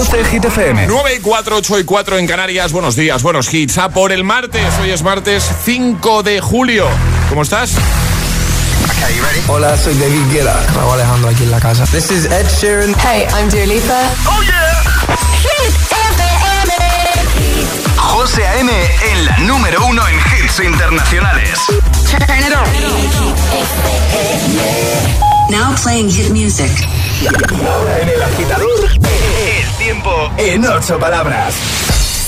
12 Hit FM. 9 y 4, 8 y 4 en Canarias. Buenos días, buenos hits. A por el martes. Hoy es martes 5 de julio. ¿Cómo estás? Hola, soy David Guetta. Raúl Alejandro aquí en la casa. This is Ed Sheeran. Hey, I'm Dua Lipa. ¡Oh, yeah! Hit FM. José A.M. en la número uno en hits internacionales. Turn it on. Now playing hit music. En el agitador, el tiempo en ocho palabras.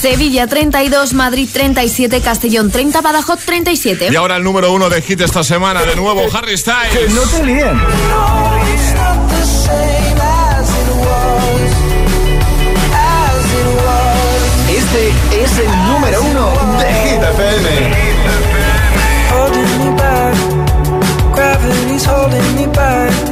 Sevilla 32, Madrid 37, Castellón 30, Badajoz 37. Y ahora el número uno de hit esta semana. De nuevo, Harry Que Styles. no te líen. Este es el número uno de Hit FM. holding me back. Gravity's holding me back.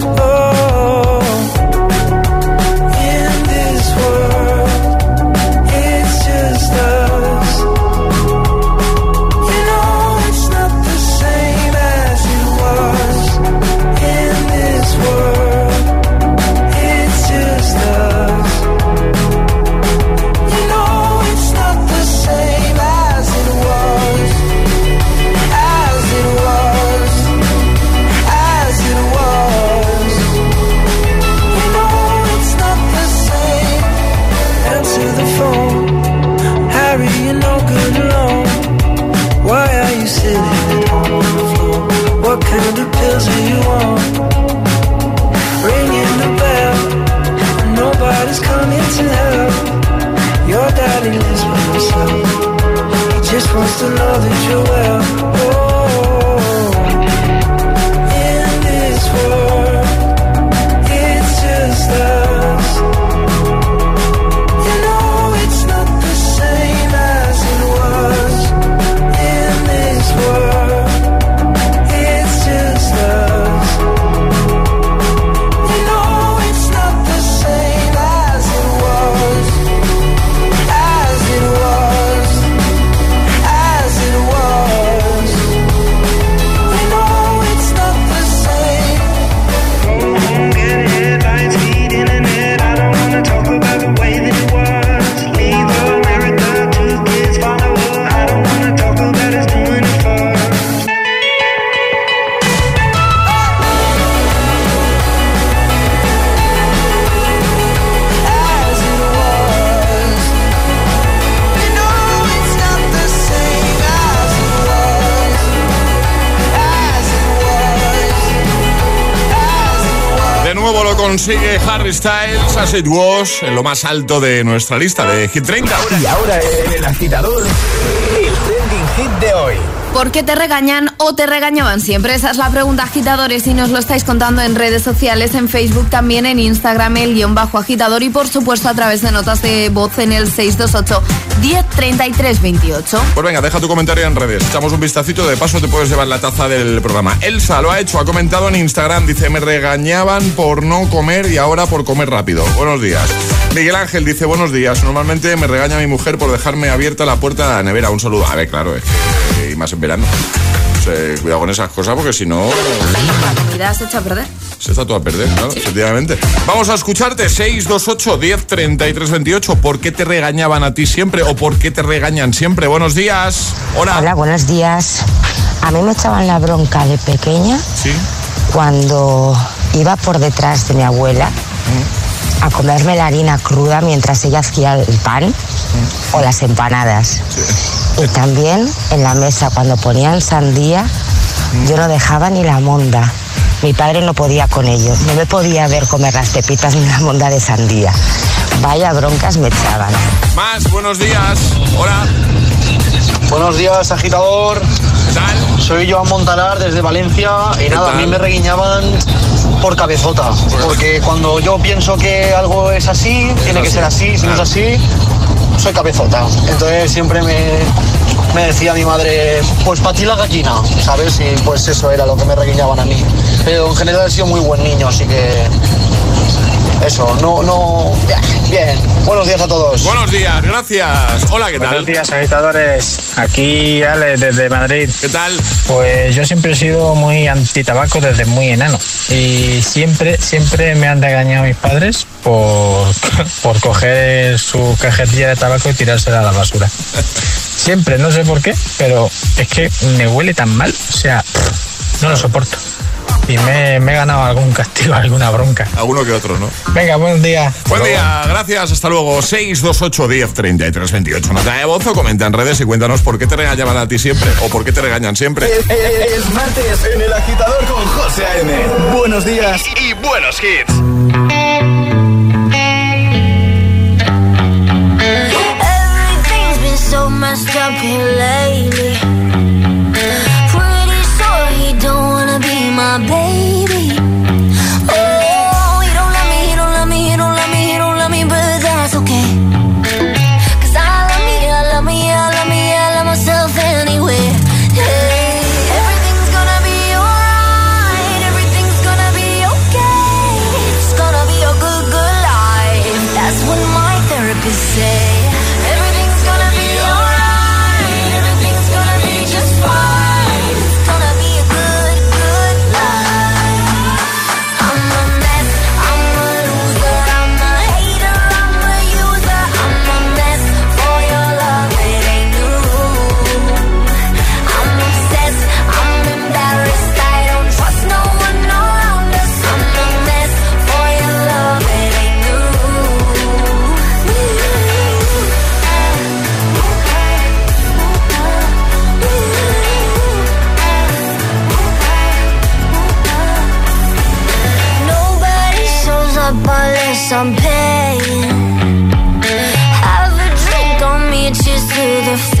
Consigue Harry Styles, As It Was, en lo más alto de nuestra lista de Hit 30. Y ahora el agitador, ¿Por qué te regañan o te regañaban siempre? Esa es la pregunta, agitadores, y nos lo estáis contando en redes sociales, en Facebook, también en Instagram, el guion bajo agitador y por supuesto a través de notas de voz en el 628 103328. Pues venga, deja tu comentario en redes. Echamos un vistacito, de paso te puedes llevar la taza del programa. Elsa lo ha hecho, ha comentado en Instagram, dice, me regañaban por no comer y ahora por comer rápido. Buenos días. Miguel Ángel dice, buenos días. Normalmente me regaña mi mujer por dejarme abierta la puerta de la nevera. Un saludo. A ver, claro, es y más en verano. O sea, cuidado con esas cosas porque si no La comida se echa a perder. se está todo a perder, claro, efectivamente. Vamos a escucharte 628 10 33 28. ¿Por qué te regañaban a ti siempre o por qué te regañan siempre? Buenos días. Hola. Hola, buenos días. A mí me echaban la bronca de pequeña Sí. cuando iba por detrás de mi abuela a comerme la harina cruda mientras ella hacía el pan o las empanadas. Y también en la mesa cuando ponían sandía, yo no dejaba ni la monda. Mi padre no podía con ello. No me podía ver comer las pepitas ni la monda de sandía. Vaya broncas me echaban. Más, buenos días. Hola. Buenos días, agitador. ¿Qué tal? Soy Joan Montalar desde Valencia y nada, a mí me reguiñaban por cabezota. Porque cuando yo pienso que algo es así, tiene que ser así, si no es así, soy cabezota. Entonces siempre me, me decía mi madre, pues para ti la gallina, ¿sabes? Y pues eso era lo que me reguiñaban a mí. Pero en general he sido muy buen niño, así que eso, no, no. Bien, buenos días a todos. Buenos días, gracias. Hola, ¿qué tal? Buenos días, agitadores. Aquí Ale, desde Madrid. ¿Qué tal? Pues yo siempre he sido muy antitabaco desde muy enano. Y siempre, siempre me han regañado mis padres por, por coger su cajetilla de tabaco y tirársela a la basura. Siempre, no sé por qué, pero es que me huele tan mal. O sea, no lo soporto y me, me, he ganado algún castigo, alguna bronca. Alguno que otro, ¿no? Venga, buen día. Buen día, gracias, hasta luego. 628 10 33 28. Nota de voz o comenta en redes y cuéntanos por qué te regañaban a ti siempre o por qué te regañan siempre. Es, martes en El Agitador con José A.M. Buenos días y, buenos hits. my baby. to the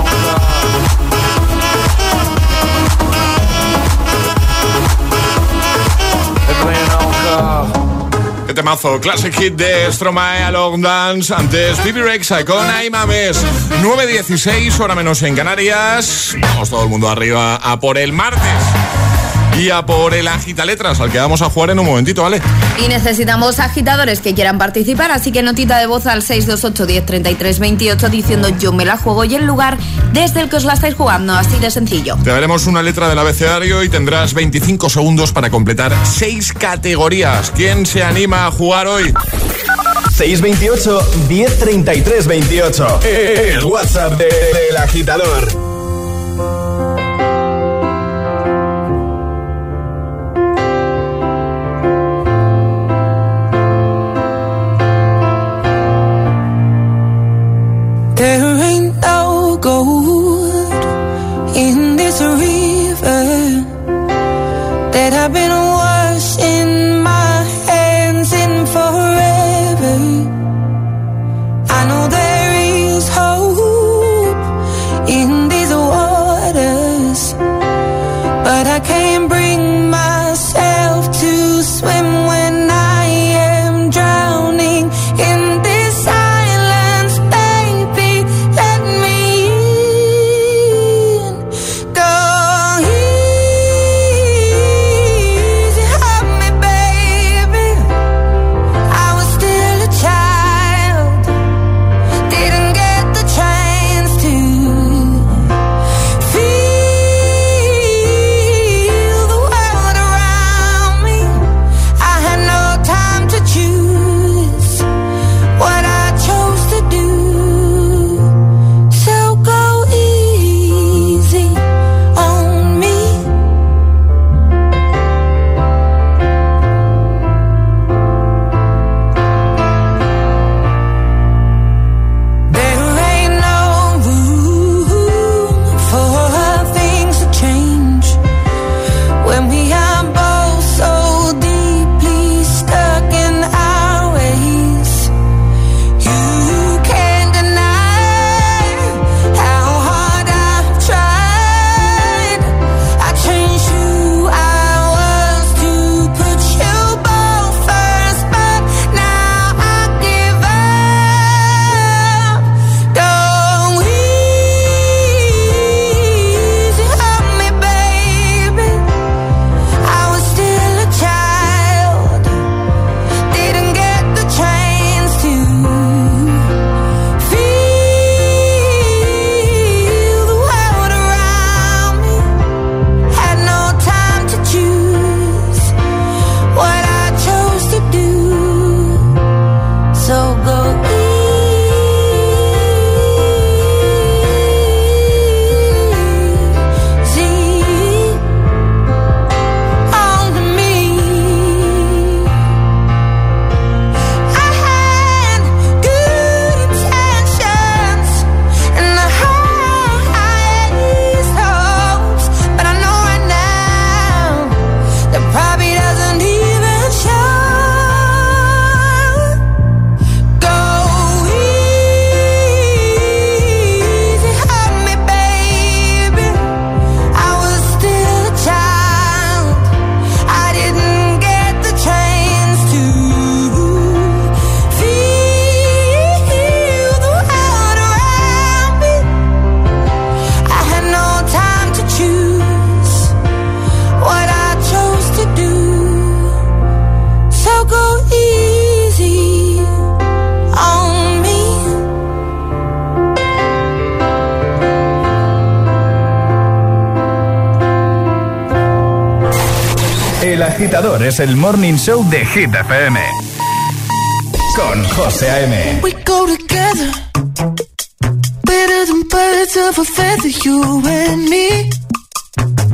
temazo, classic hit de Stromae, Along Dance, antes Bibi Rexa con Aimames. 9.16, hora menos en Canarias. Vamos todo el mundo arriba a por el martes. Por el agita letras, al que vamos a jugar en un momentito, ¿vale? Y necesitamos agitadores que quieran participar, así que notita de voz al 628 10 33 28 diciendo yo me la juego y el lugar desde el que os la estáis jugando, así de sencillo. Te daremos una letra del abecedario y tendrás 25 segundos para completar 6 categorías. ¿Quién se anima a jugar hoy? 628 1033 28. El WhatsApp de- del agitador. Es el morning show de Hit FM. Con José A.M. We go together. A you and me.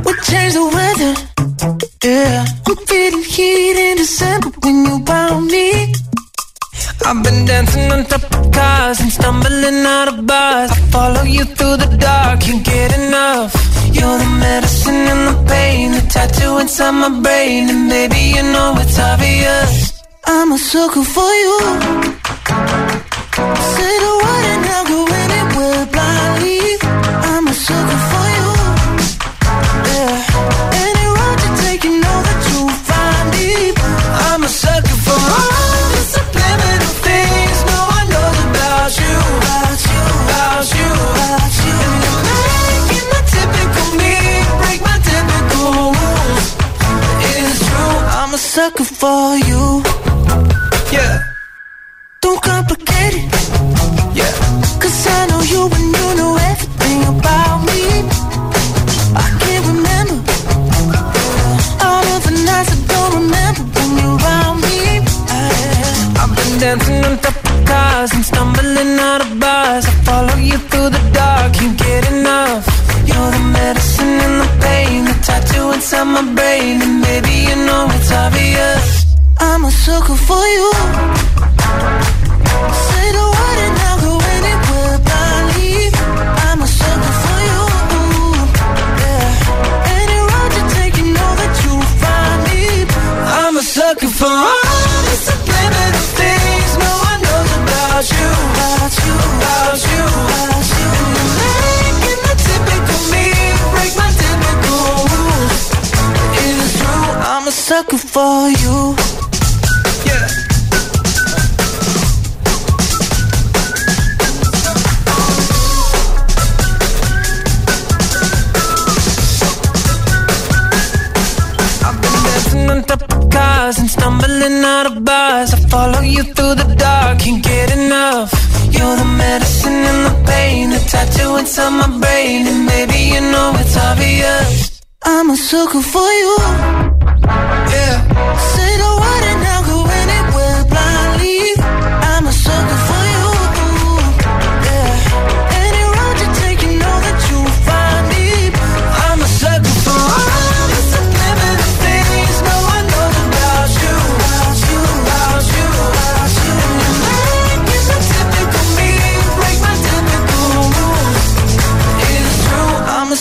We change the weather. Yeah.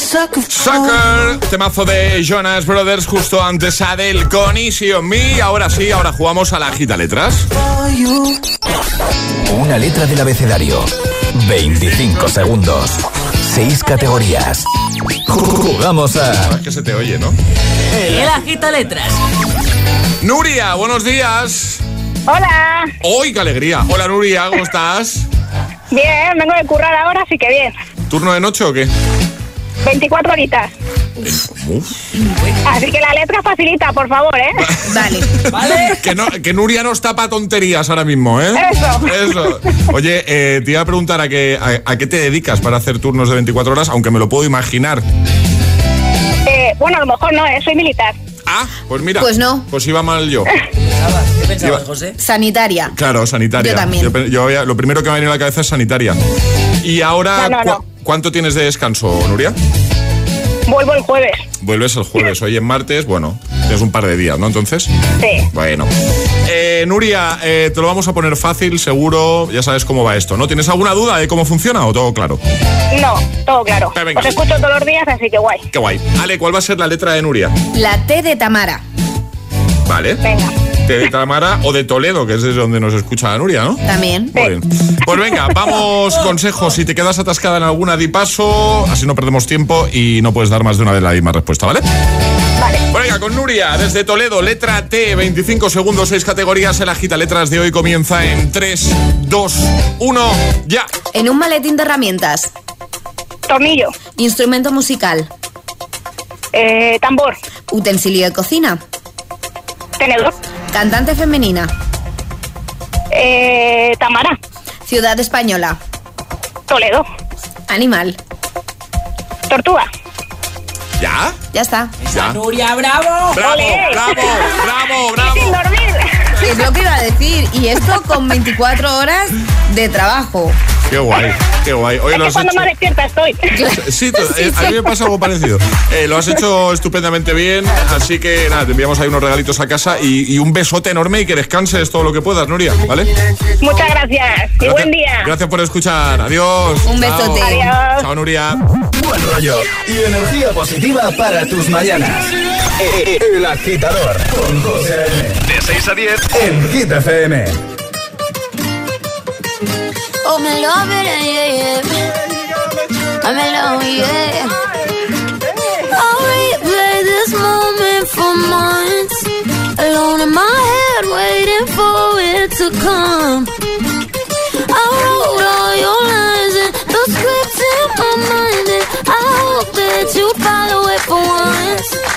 Sucker temazo de Jonas Brothers justo antes Adele con Easy on Me. Ahora sí, ahora jugamos a la gita letras. Una letra del abecedario. 25 segundos. 6 categorías. Jugamos a. Es que se te oye, ¿no? El agita letras. Nuria, buenos días. Hola. ¡Uy, qué alegría! Hola Nuria, ¿cómo estás? Bien, vengo de currar ahora, así que bien. ¿Turno de noche o qué? 24 horitas. Así que la letra facilita, por favor, ¿eh? Vale. ¿Vale? Que, no- que Nuria nos tapa tonterías ahora mismo, ¿eh? Eso. Eso. Oye, eh, te iba a preguntar a qué, a, a qué te dedicas para hacer turnos de 24 horas, aunque me lo puedo imaginar. Eh, bueno, a lo mejor no, ¿eh? soy militar. Ah, pues mira. Pues no. Pues iba mal yo. ¿Qué pensabas, Iba- José? Sanitaria. Claro, sanitaria. Yo también. pe- yo había- lo primero que me ha venido a la cabeza es sanitaria. Y ahora, No, no, ¿cu- no. ¿cuánto tienes de descanso, Nuria? Vuelvo el jueves. Vuelves el jueves, hoy en martes, bueno, tienes un par de días, ¿no? Entonces, Sí. bueno. Eh, Nuria, eh, te lo vamos a poner fácil, seguro, ya sabes cómo va esto, ¿no? ¿Tienes alguna duda de cómo funciona o todo claro? No, todo claro. Eh, venga. Os escucho todos los días, así que guay. Qué guay. Ale, ¿cuál va a ser la letra de Nuria? La T de Tamara. Vale. Venga. De Tamara o de Toledo, que es desde donde nos escucha Nuria, ¿no? También. Muy bien. Pues venga, vamos, consejos. Si te quedas atascada en alguna, di paso, así no perdemos tiempo y no puedes dar más de una de la misma respuesta, ¿vale? Vale. Pues venga, con Nuria, desde Toledo, letra T, 25 segundos, 6 categorías. El agita letras de hoy comienza en 3, 2, 1, ya. En un maletín de herramientas. Tornillo. Instrumento musical. Eh, tambor. Utensilio de cocina. Tenedor. Cantante femenina. Eh, Tamara. Ciudad española. Toledo. Animal. Tortuga. ¿Ya? Ya está. ¿Ya? Nuria, bravo. ¡Bravo, Olé. bravo, bravo, bravo! Sin dormir. Es lo que iba a decir. Y esto con 24 horas de trabajo. ¡Qué guay, qué guay! Oye, Es lo que has cuando hecho... más despierta estoy. Sí, eh, a mí me pasa algo parecido. Eh, lo has hecho estupendamente bien, así que nada, te enviamos ahí unos regalitos a casa y, y un besote enorme y que descanses todo lo que puedas, Nuria, ¿vale? Muchas gracias. Y buen día. Gracias por escuchar. Adiós. Un Chao. besote. Adiós. Chao, Nuria. Buen rollo y energía positiva para tus mañanas. Eh, El agitador con José A.M. De 6 a 10 en Hit FM. Oh, me love it, yeah, yeah. I'm in love, yeah. I'll replay this moment for months. Alone in my head, waiting for it to come. I wrote all your lines and the scripts in my mind, and I hope that you follow it for once.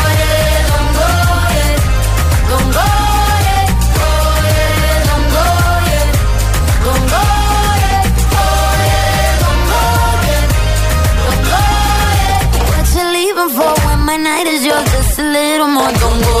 a little more. Don't go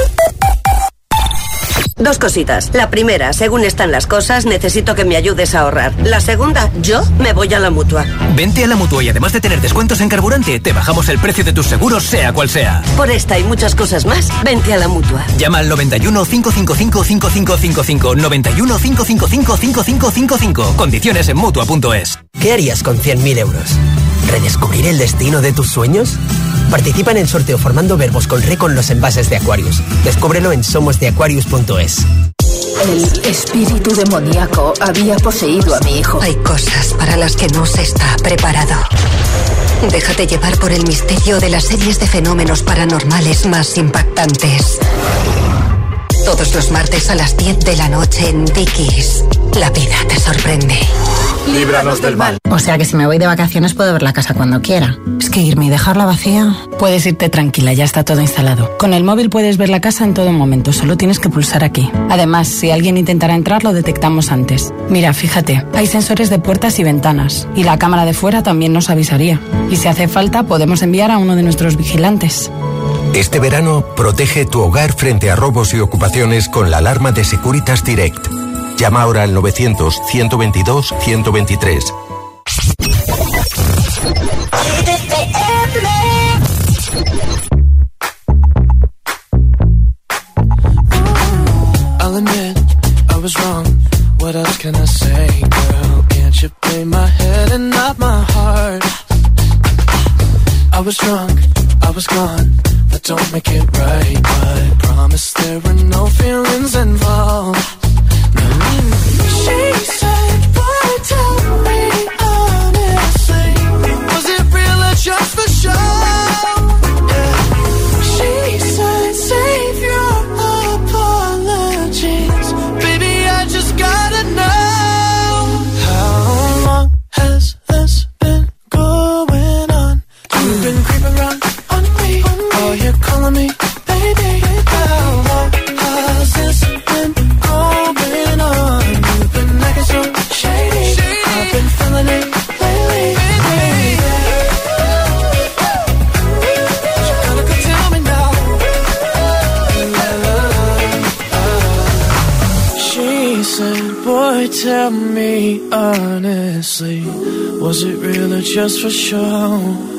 Dos cositas. La primera, según están las cosas, necesito que me ayudes a ahorrar. La segunda, yo me voy a la mutua. Vente a la mutua y además de tener descuentos en carburante, te bajamos el precio de tus seguros, sea cual sea. Por esta y muchas cosas más, vente a la mutua. Llama al 91 555 5555. 91 555 5555. Condiciones en mutua.es. ¿Qué harías con 100.000 euros? ¿Redescubrir el destino de tus sueños? Participa en el sorteo formando verbos con re con los envases de Aquarius. Descúbrelo en somosdeaquarius.es. El espíritu demoníaco había poseído a mi hijo. Hay cosas para las que no se está preparado. Déjate llevar por el misterio de las series de fenómenos paranormales más impactantes. Todos los martes a las 10 de la noche en Dickies. La vida te sorprende. Líbranos del mal. O sea que si me voy de vacaciones puedo ver la casa cuando quiera. Es que irme y dejarla vacía. Puedes irte tranquila, ya está todo instalado. Con el móvil puedes ver la casa en todo momento, solo tienes que pulsar aquí. Además, si alguien intentara entrar, lo detectamos antes. Mira, fíjate, hay sensores de puertas y ventanas. Y la cámara de fuera también nos avisaría. Y si hace falta, podemos enviar a uno de nuestros vigilantes. Este verano, protege tu hogar frente a robos y ocupaciones con la alarma de Securitas Direct. Llama ahora al 900-122-123. I'll admit I was wrong. Just for show?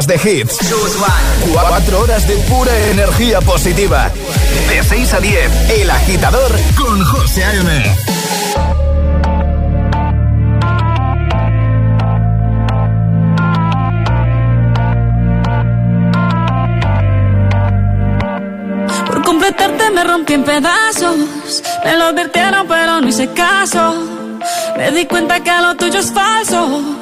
De hits. Cuatro horas de pura energía positiva. De 6 a 10, El Agitador con José A.M. Por completarte me rompí en pedazos. Me lo advirtieron, pero no hice caso. Me di cuenta que lo tuyo es falso.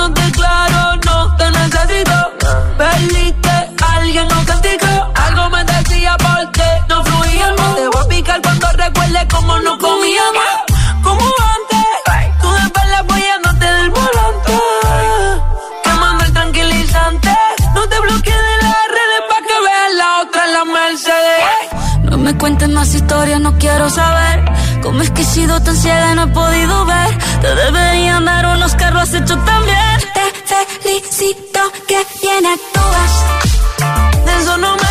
cuentes más historias, no quiero saber. Cómo es que he sido tan ciega y no he podido ver. Te deberían dar unos carros has hecho también. Te felicito que bien actúas. De eso no me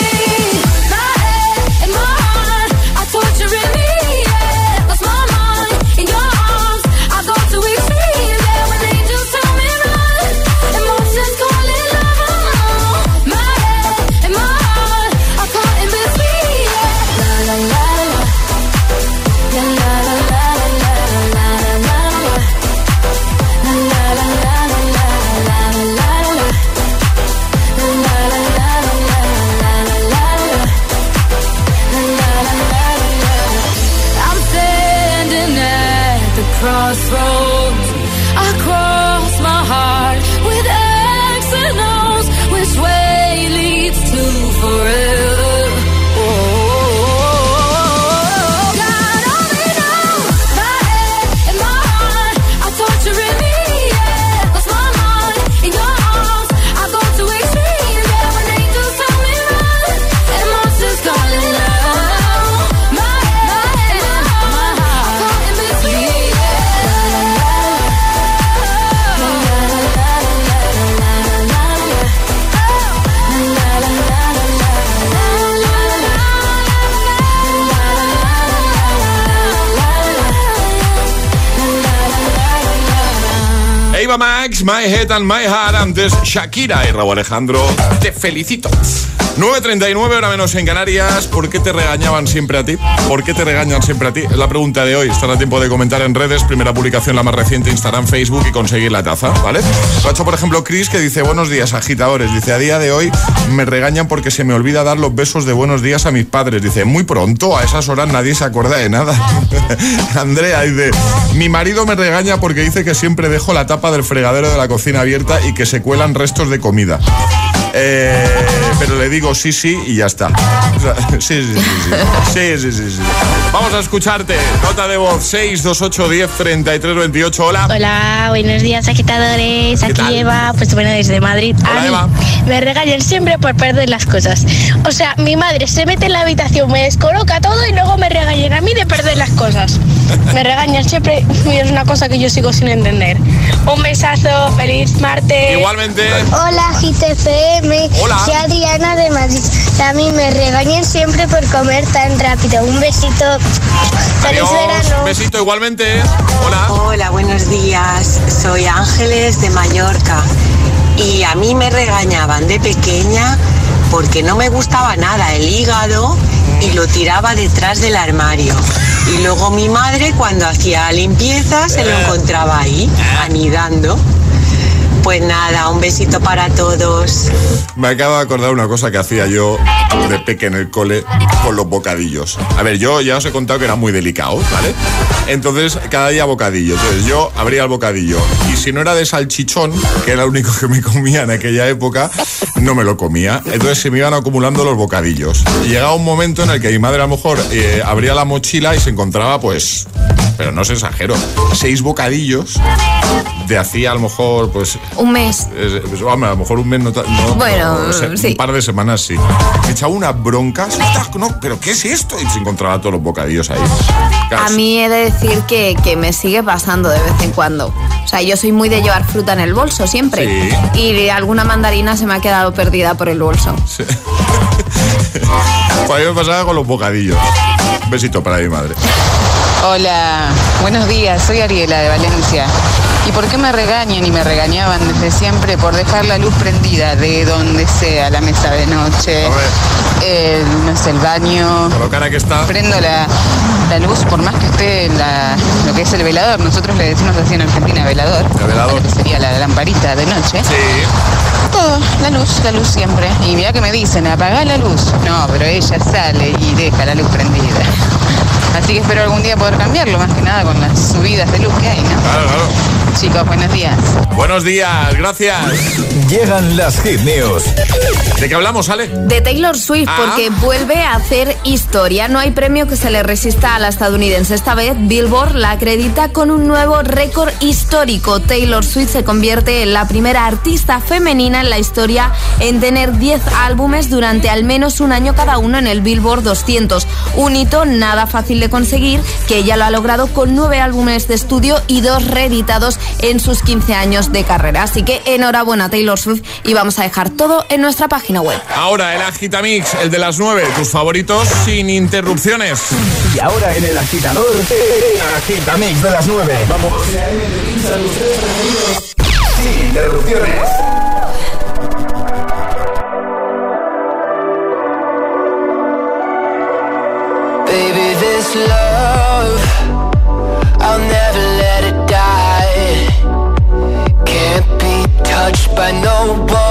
Head and My Heart, antes Shakira y Raúl Alejandro. Te felicito. 9.39 hora menos en Canarias. ¿Por qué te regañaban siempre a ti? ¿Por qué te regañan siempre a ti? Es la pregunta de hoy. Estará tiempo de comentar en redes. Primera publicación, la más reciente, Instagram, Facebook y conseguir la taza, ¿vale? Lo ha hecho, por ejemplo, Chris, que dice, buenos días, agitadores. Dice, a día de hoy me regañan porque se me olvida dar los besos de buenos días a mis padres. Dice, muy pronto, a esas horas nadie se acuerda de nada. Andrea dice, mi marido me regaña porque dice que siempre dejo la tapa del fregadero de la cocina abierta y que se cuelan restos de comida. Eh, pero le digo sí, sí y ya está. O sea, sí, sí, sí, sí. Sí, sí, sí, sí. Vamos a escucharte. Nota de voz 628 10 33 28. Hola. Hola, buenos días, agitadores. ¿Qué Aquí tal? Eva, pues bueno, desde Madrid. Hola, A mí Eva. Me regañan siempre por perder las cosas. O sea, mi madre se mete en la habitación, me descoloca todo y luego me regañan a mí de perder las cosas. Me regañan siempre y es una cosa que yo sigo sin entender. Un besazo, feliz martes. Igualmente. Hola, GTFM. Hola. Soy Adriana de Madrid. A mí me regañan siempre por comer tan rápido. Un besito. Feliz verano. Besito igualmente. Hola. Hola, buenos días. Soy Ángeles de Mallorca. Y a mí me regañaban de pequeña porque no me gustaba nada el hígado y lo tiraba detrás del armario. Y luego mi madre cuando hacía limpieza se lo encontraba ahí, anidando. Pues nada, un besito para todos. Me acabo de acordar una cosa que hacía yo de peque en el cole con los bocadillos. A ver, yo ya os he contado que era muy delicado, ¿vale? Entonces, cada día bocadillo. Entonces, yo abría el bocadillo. Y si no era de salchichón, que era lo único que me comía en aquella época, no me lo comía. Entonces, se me iban acumulando los bocadillos. Llegaba un momento en el que mi madre a lo mejor eh, abría la mochila y se encontraba, pues, pero no se exagero, seis bocadillos de hacía a lo mejor, pues, Un mes. eh, pues, hombre, a lo mejor un mes no, no, Bueno, no, se- sí. un par de semanas sí. Me echaba una bronca, "Ostras, no, pero ¿qué es esto? Y se encontraba todos los bocadillos ahí. Claro, A mí he de decir que, que me sigue pasando de vez en cuando. O sea, yo soy muy de llevar fruta en el bolso siempre. Sí. Y alguna mandarina se me ha quedado perdida por el bolso. Pues a mí me pasaba con los bocadillos. Un besito para mi madre. Hola, buenos días, soy Ariela de Valencia. ¿Y por qué me regañan y me regañaban desde siempre por dejar la luz prendida de donde sea, la mesa de noche, el, no sé, el baño? Lo cara que está. Prendo la, la luz por más que esté la- lo que es el velador. Nosotros le decimos así en Argentina velador. El velador. Que sería la lamparita de noche. Todo, la luz, la luz siempre. Y mira que me dicen, apaga la luz. No, pero ella sale y deja la luz prendida. Así que espero algún día poder cambiarlo, más que nada con las subidas de luz que hay, ¿no? Claro, claro. Chicos, buenos días. Buenos días, gracias. Llegan las hit news. ¿De qué hablamos, Ale? De Taylor Swift, Ah. porque vuelve a hacer historia. No hay premio que se le resista a la estadounidense. Esta vez, Billboard la acredita con un nuevo récord histórico. Taylor Swift se convierte en la primera artista femenina en la historia en tener 10 álbumes durante al menos un año cada uno en el Billboard 200. Un hito nada fácil de conseguir, que ella lo ha logrado con 9 álbumes de estudio y dos reeditados en sus 15 años de carrera. Así que enhorabuena Taylor Swift y vamos a dejar todo en nuestra página web. Ahora el Agitamix, el de las 9, tus favoritos sin interrupciones. Y ahora en el agitador, el agitamix de las 9. Vamos. Sin interrupciones. I know,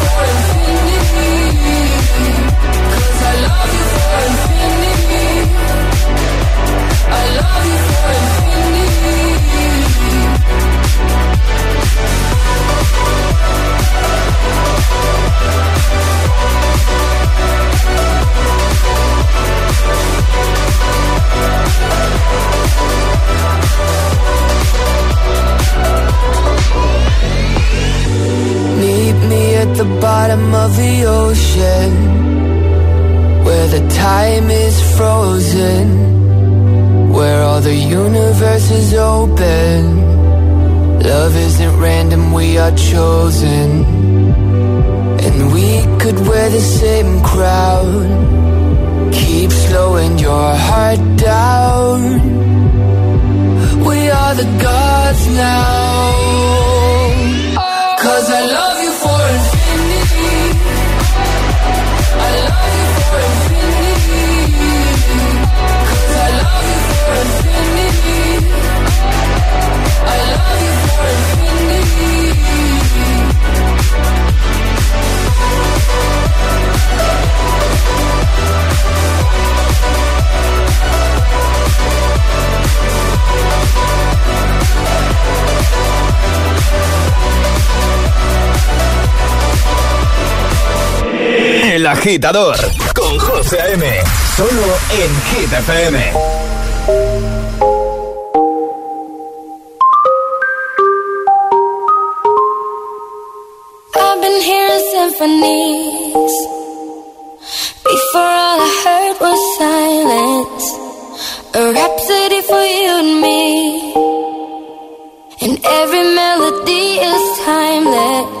agitador con José A.M. Solo en Hit FM. I've been hearing symphonies. Before all I heard was silence. A rhapsody for you and me. And every melody is timeless.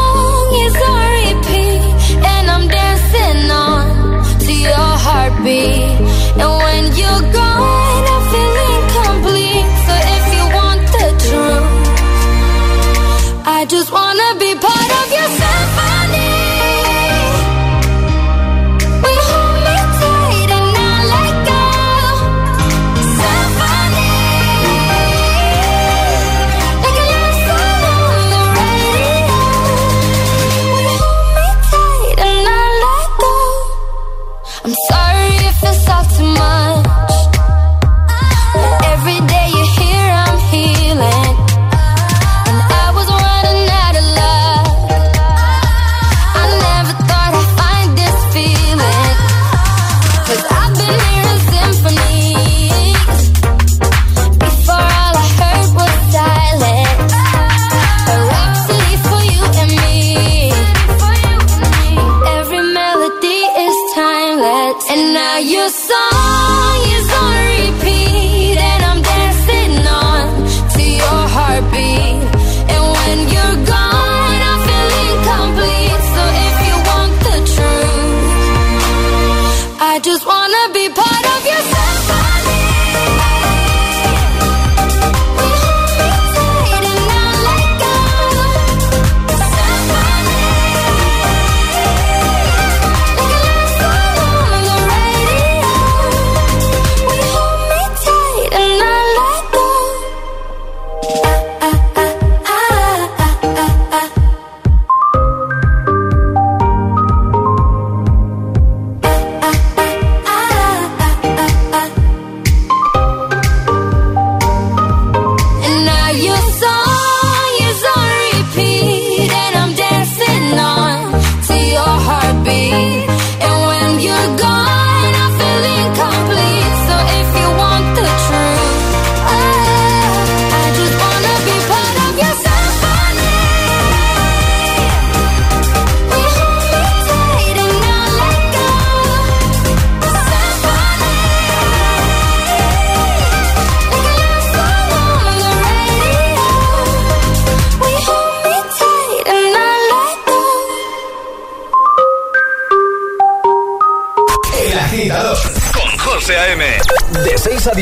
just wanna be part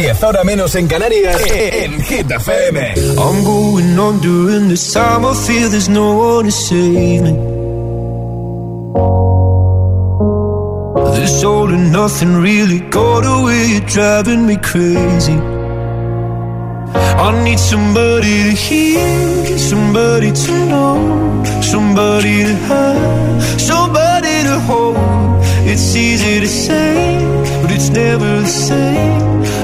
10, ahora menos en Canarias, en Hit FM. I'm going on during this time. I feel there's no one to save me. This all and nothing really got away, driving me crazy. I need somebody to hear, somebody to know, somebody to have, somebody to hold. It's easy to say, but it's never the same.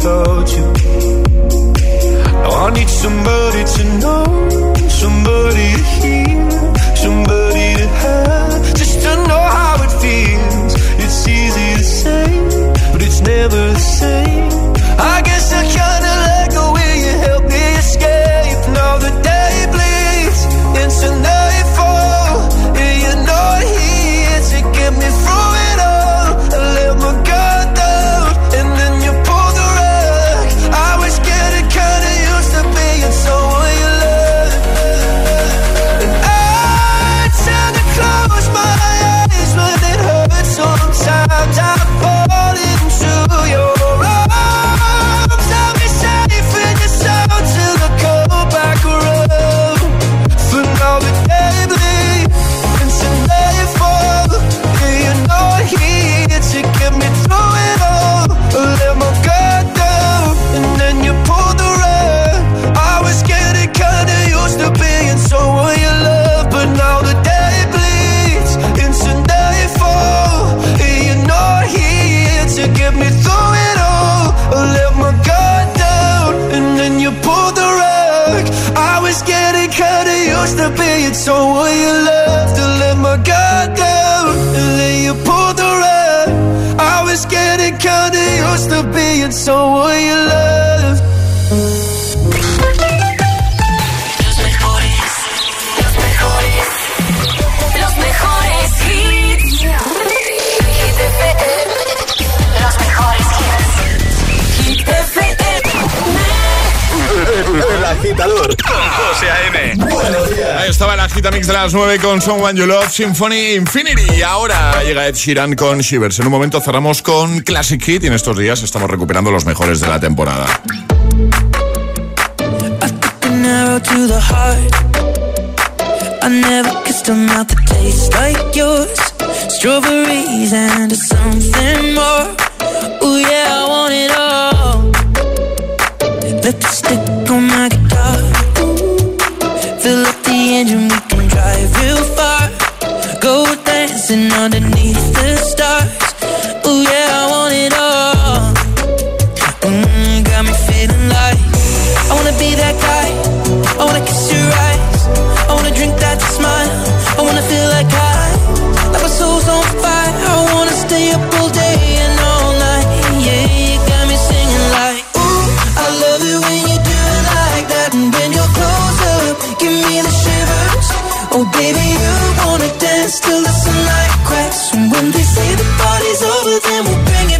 without you. Now I need somebody to know, somebody So will you love to let my guard down and then you pulled the rug? I was getting kinda used to being so will you love? Agitador con José A.M. Buenos días. Ahí estaba la gita mix de las 9 con Someone You Love Symphony Infinity. Y ahora llega Ed Sheeran con Shivers. En un momento cerramos con Classic Hit y en estos días estamos recuperando los mejores de la temporada. An arrow to the heart. I never kissed a mouth that tastes like yours. Strawberries and something more. Ooh yeah, I want it all. Lipstick on engine, we can drive real far. Go dancing underneath the stars. Ooh yeah, I want it all. Mm, got me feeling like I wanna be that guy. The party's over, then we'll bring it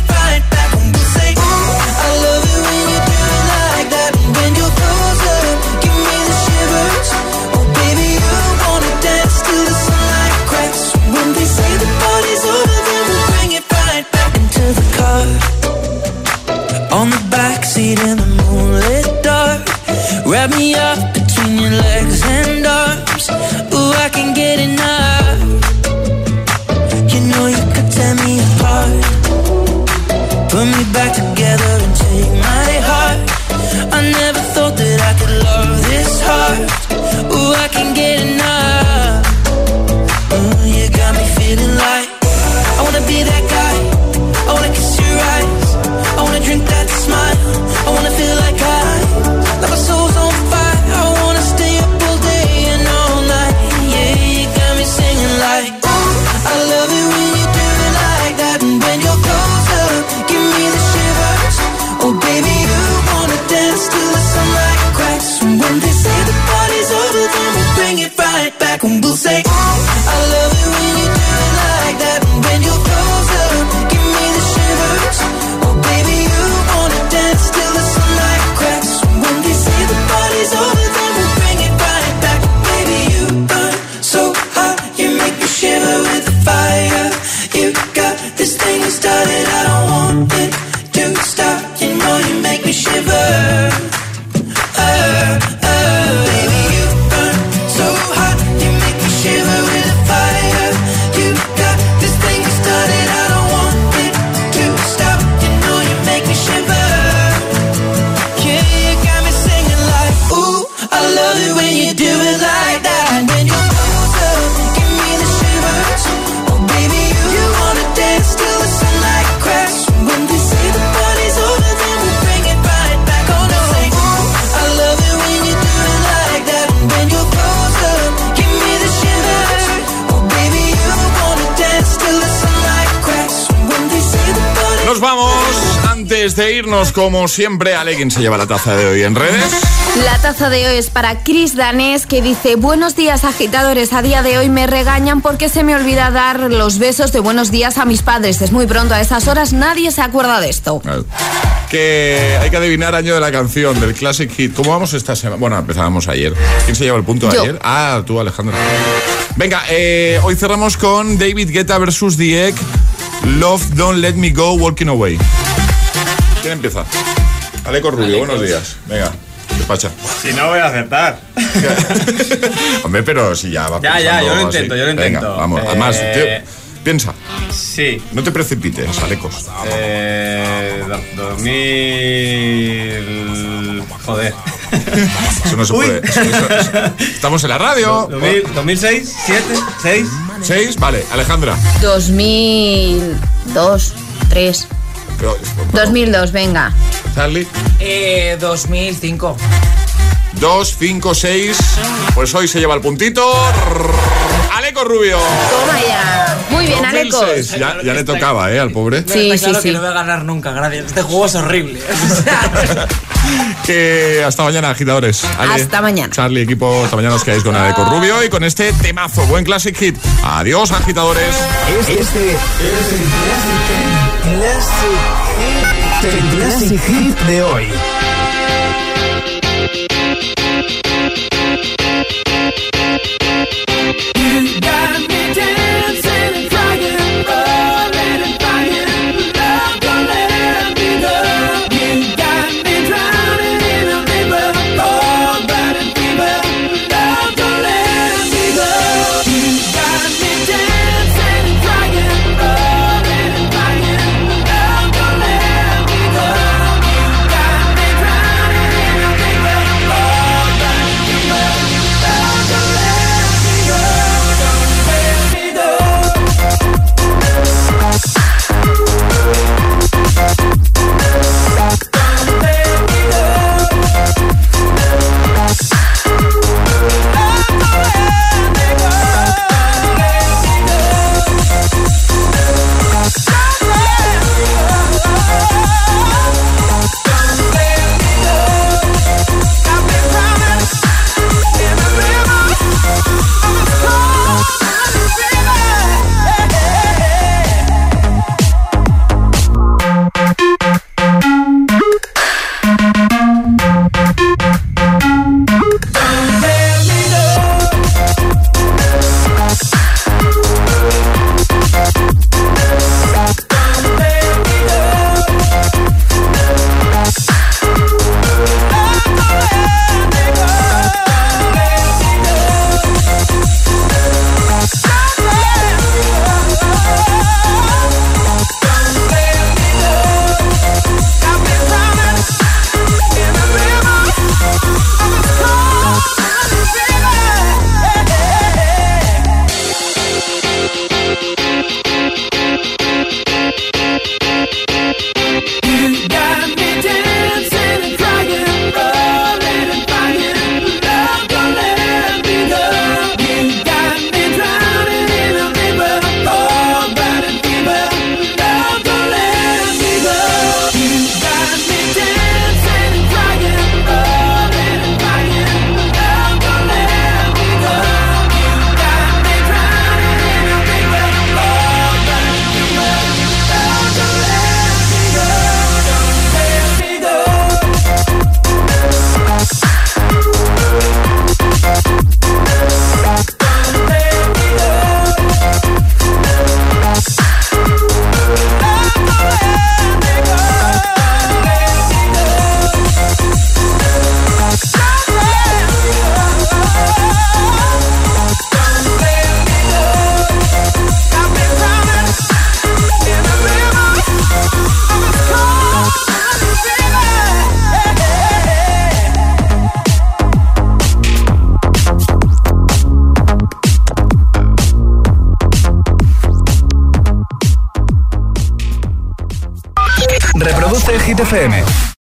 De irnos, como siempre, Ale, ¿quién se lleva la taza de hoy en redes? La taza de hoy es para Chris Danés que dice Buenos días agitadores, a día de hoy me regañan porque se me olvida dar los besos de buenos días a mis padres. Es muy pronto, a esas horas nadie se acuerda de esto. Que hay que adivinar año de la canción, del Classic Hit. ¿Cómo vamos esta semana? Bueno, empezábamos ayer. ¿Quién se lleva el punto Yo. ayer? Ah, tú, Alejandra. Venga, eh, hoy cerramos con David Guetta versus The Egg. Love Don't Let Me Go Walking Away. ¿Quién empieza? Aleco Rubio, buenos días. Venga, despacha. Si no voy a acertar. Hombre, pero si ya va Ya, ya, yo lo así. intento, yo lo Venga, intento. vamos, Eh, además, tío, piensa. Sí. No te precipites, Alecos. Eh, do- 2000. Joder. Eso no se Uy. puede. eso- eso- eso- Estamos en la radio. 2000, 2006, 7, 6. ¿Seis? Vale, Alejandra. 2002, 3, 2002, venga. Charlie. Eh, 2005. 2, 5, 6. Pues hoy se lleva el puntito. Aleco Rubio. Toma ya. Muy bien, Aleco. 2006. Ya, ya le tocaba, ¿eh? Al pobre. Sí, Está claro sí, que sí. no voy a ganar nunca, gracias. Este juego es horrible. Que hasta mañana, agitadores. Hasta mañana. Charlie, equipo, hasta mañana os quedáis con Aleco Rubio y con este temazo. Buen Classic Hit. Adiós, agitadores. Este es el Classic Hit de hoy. Reproduce Hit FM.